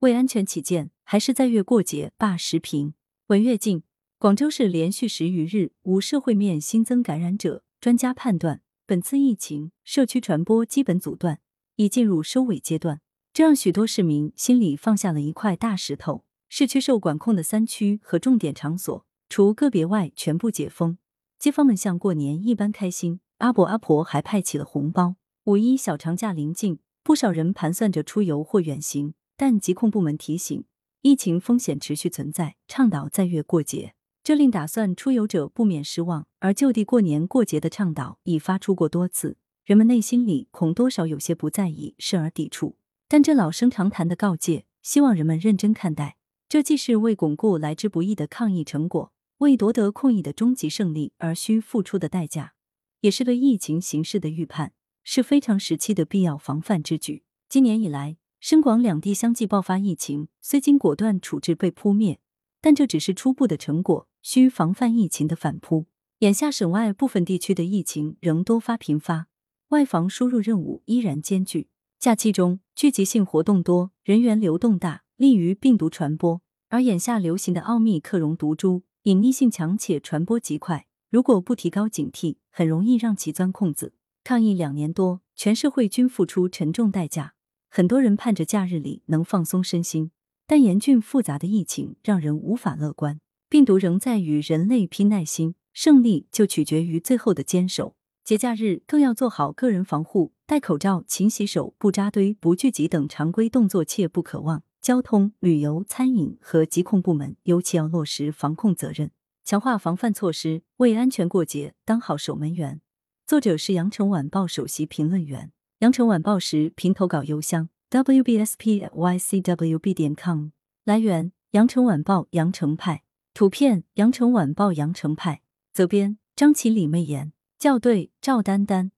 为安全起见，还是在月过节罢时评。文跃进，广州市连续十余日无社会面新增感染者，专家判断本次疫情社区传播基本阻断，已进入收尾阶段，这让许多市民心里放下了一块大石头。市区受管控的三区和重点场所，除个别外全部解封，街坊们像过年一般开心，阿伯阿婆还派起了红包。五一小长假临近，不少人盘算着出游或远行，但疾控部门提醒。疫情风险持续存在，倡导在月过节，这令打算出游者不免失望。而就地过年过节的倡导已发出过多次，人们内心里恐多少有些不在意，甚而抵触。但这老生常谈的告诫，希望人们认真看待。这既是为巩固来之不易的抗疫成果，为夺得控疫的终极胜利而需付出的代价，也是对疫情形势的预判，是非常时期的必要防范之举。今年以来。深广两地相继爆发疫情，虽经果断处置被扑灭，但这只是初步的成果，需防范疫情的反扑。眼下省外部分地区的疫情仍多发频发，外防输入任务依然艰巨。假期中聚集性活动多，人员流动大，利于病毒传播。而眼下流行的奥密克戎毒株隐匿性强且传播极快，如果不提高警惕，很容易让其钻空子。抗疫两年多，全社会均付出沉重代价。很多人盼着假日里能放松身心，但严峻复杂的疫情让人无法乐观。病毒仍在与人类拼耐心，胜利就取决于最后的坚守。节假日更要做好个人防护，戴口罩、勤洗手、不扎堆、不聚集等常规动作切不可忘。交通、旅游、餐饮和疾控部门尤其要落实防控责任，强化防范措施，为安全过节当好守门员。作者是羊城晚报首席评论员。羊城晚报时评投稿邮箱：wbspycwb 点 com。来源：羊城晚报羊城派。图片：羊城晚报羊城派。责编：张起李媚妍。校对：赵丹丹。